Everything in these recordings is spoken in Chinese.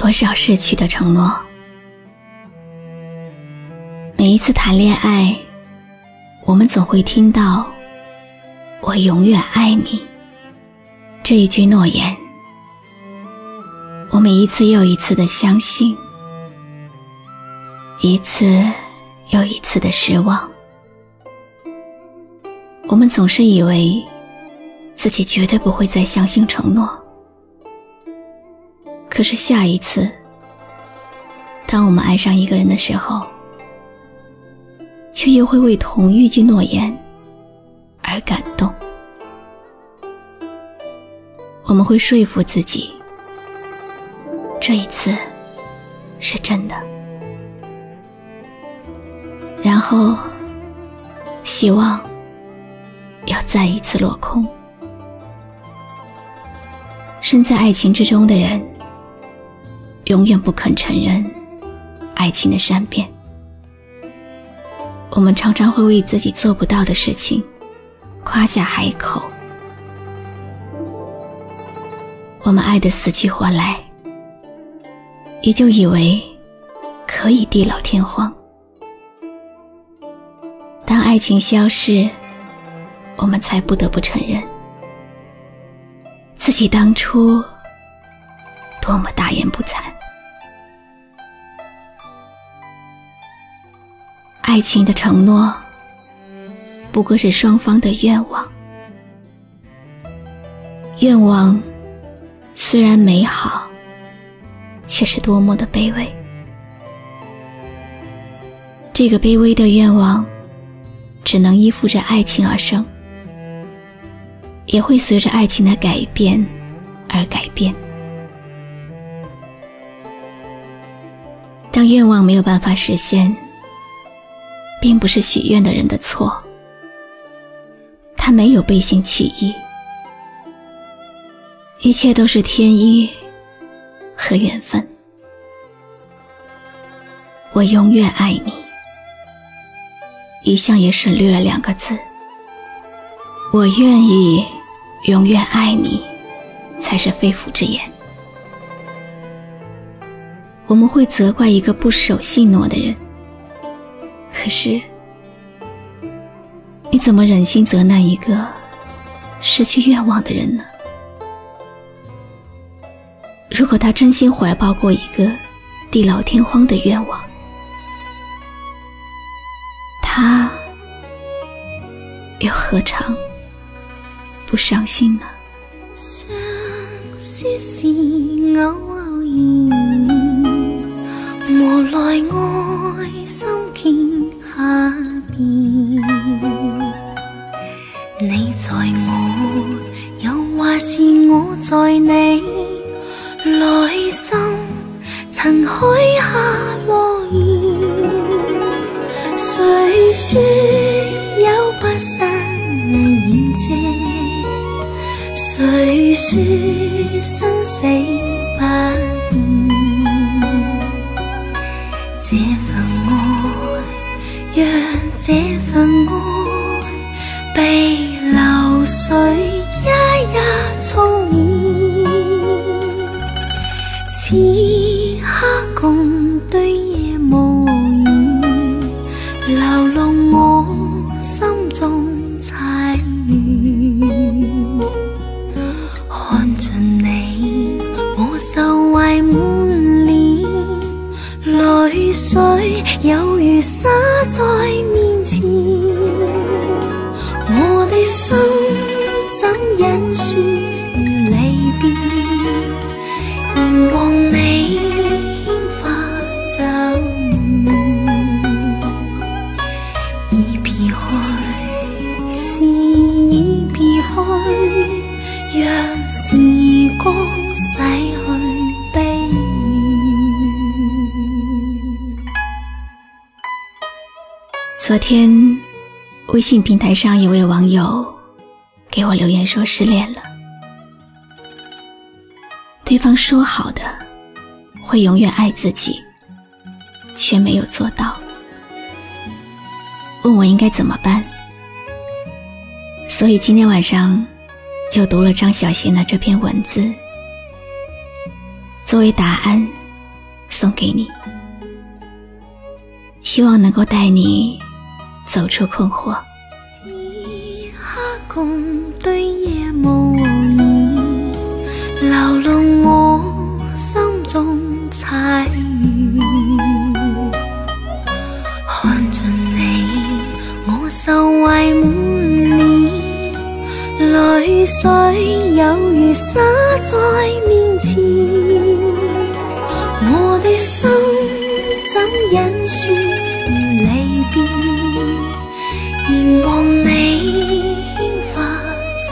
多少逝去的承诺？每一次谈恋爱，我们总会听到“我永远爱你”这一句诺言。我们一次又一次的相信，一次又一次的失望。我们总是以为自己绝对不会再相信承诺。可是下一次，当我们爱上一个人的时候，却又会为同一句诺言而感动。我们会说服自己，这一次是真的，然后希望要再一次落空。身在爱情之中的人。永远不肯承认爱情的善变。我们常常会为自己做不到的事情夸下海口。我们爱得死去活来，也就以为可以地老天荒。当爱情消逝，我们才不得不承认自己当初多么大言不惭。爱情的承诺，不过是双方的愿望。愿望虽然美好，却是多么的卑微。这个卑微的愿望，只能依附着爱情而生，也会随着爱情的改变而改变。当愿望没有办法实现。并不是许愿的人的错，他没有背信弃义，一切都是天意和缘分。我永远爱你，一向也省略了两个字。我愿意永远爱你，才是肺腑之言。我们会责怪一个不守信诺的人。可是，你怎么忍心责难一个失去愿望的人呢？如果他真心怀抱过一个地老天荒的愿望，他又何尝不伤心呢？是是偶然无奈爱心境边，你在我，又或是我在你内心，曾许下诺言。谁说有不散宴席？谁说生死不？这份爱被流水一一冲染此刻共对夜无言流露我心中凄怨看着你我愁怀满脸泪水有如洒在面。昨天，微信平台上有位网友给我留言说失恋了。对方说好的会永远爱自己，却没有做到，问我应该怎么办。所以今天晚上就读了张小娴的这篇文字，作为答案送给你，希望能够带你。走出困惑。此刻共对夜无言，流露我心中凄怨。看尽你，我受怀满脸，泪水有如洒在面前，我的心怎忍说离别？凝望你牵发走，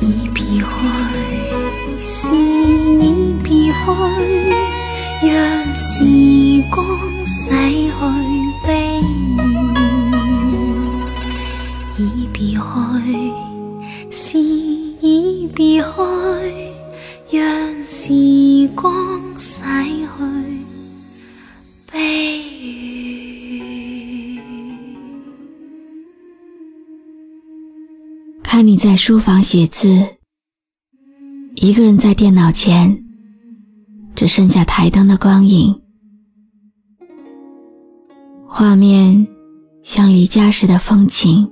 已别去，是已别去，让时光洗去悲已别去，是已别去，让时光你在书房写字，一个人在电脑前，只剩下台灯的光影，画面像离家时的风景。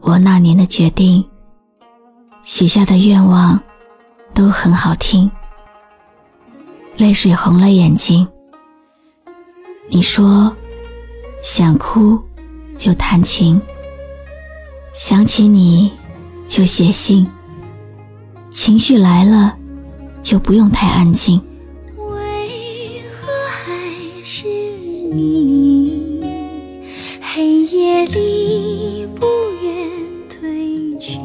我那年的决定，许下的愿望，都很好听。泪水红了眼睛。你说，想哭就弹琴。想起你，就写信。情绪来了，就不用太安静。为何还是你？黑夜里不愿退去。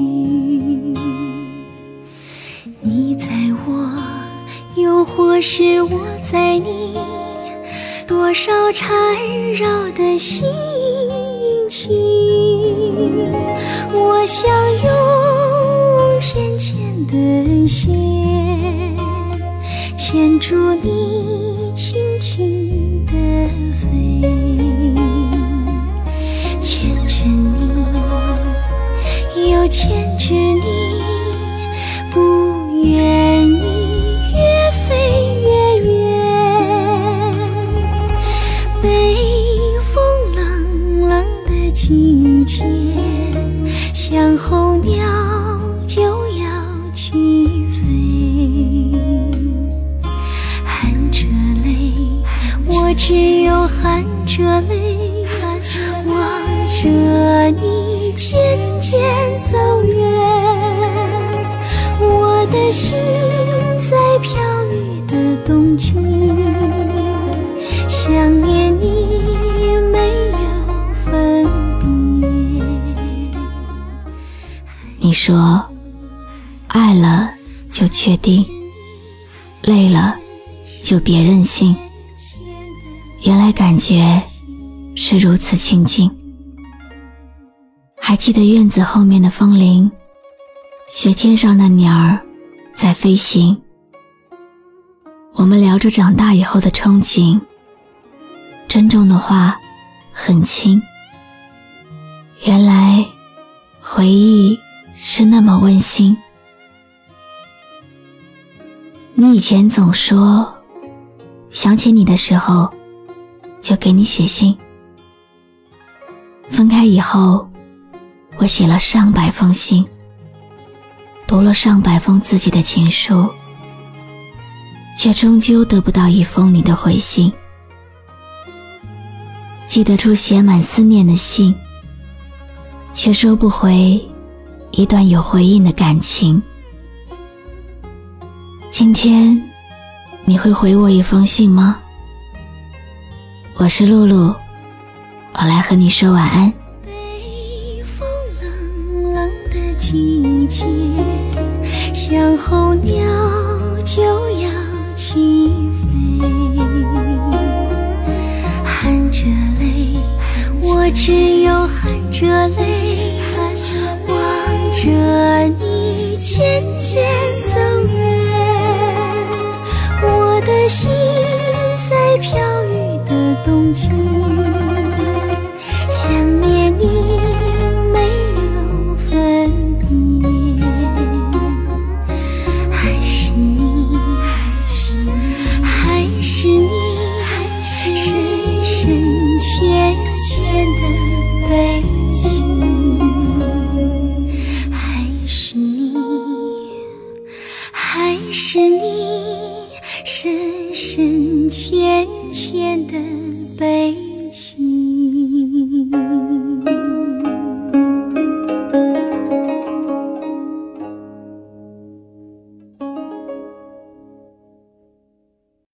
你在我，又或是我在你？多少缠绕的心情。我想用浅浅的线牵住你，轻轻的飞，季节。像候鸟就要起飞，含着泪，我只有含着泪，望着你渐渐走远。我的心在飘雨的冬季，想念说，爱了就确定，累了就别任性。原来感觉是如此亲近。还记得院子后面的风铃，雪天上的鸟儿在飞行。我们聊着长大以后的憧憬，珍重的话很轻。原来回忆。是那么温馨。你以前总说，想起你的时候，就给你写信。分开以后，我写了上百封信，读了上百封自己的情书，却终究得不到一封你的回信。寄得出写满思念的信，却收不回一段有回应的感情。今天你会回我一封信吗？我是露露，我来和你说晚安。北风冷冷的季节，像候鸟就要起飞，含着泪，我只有含着泪，渐走远，我的心在飘雨的冬季。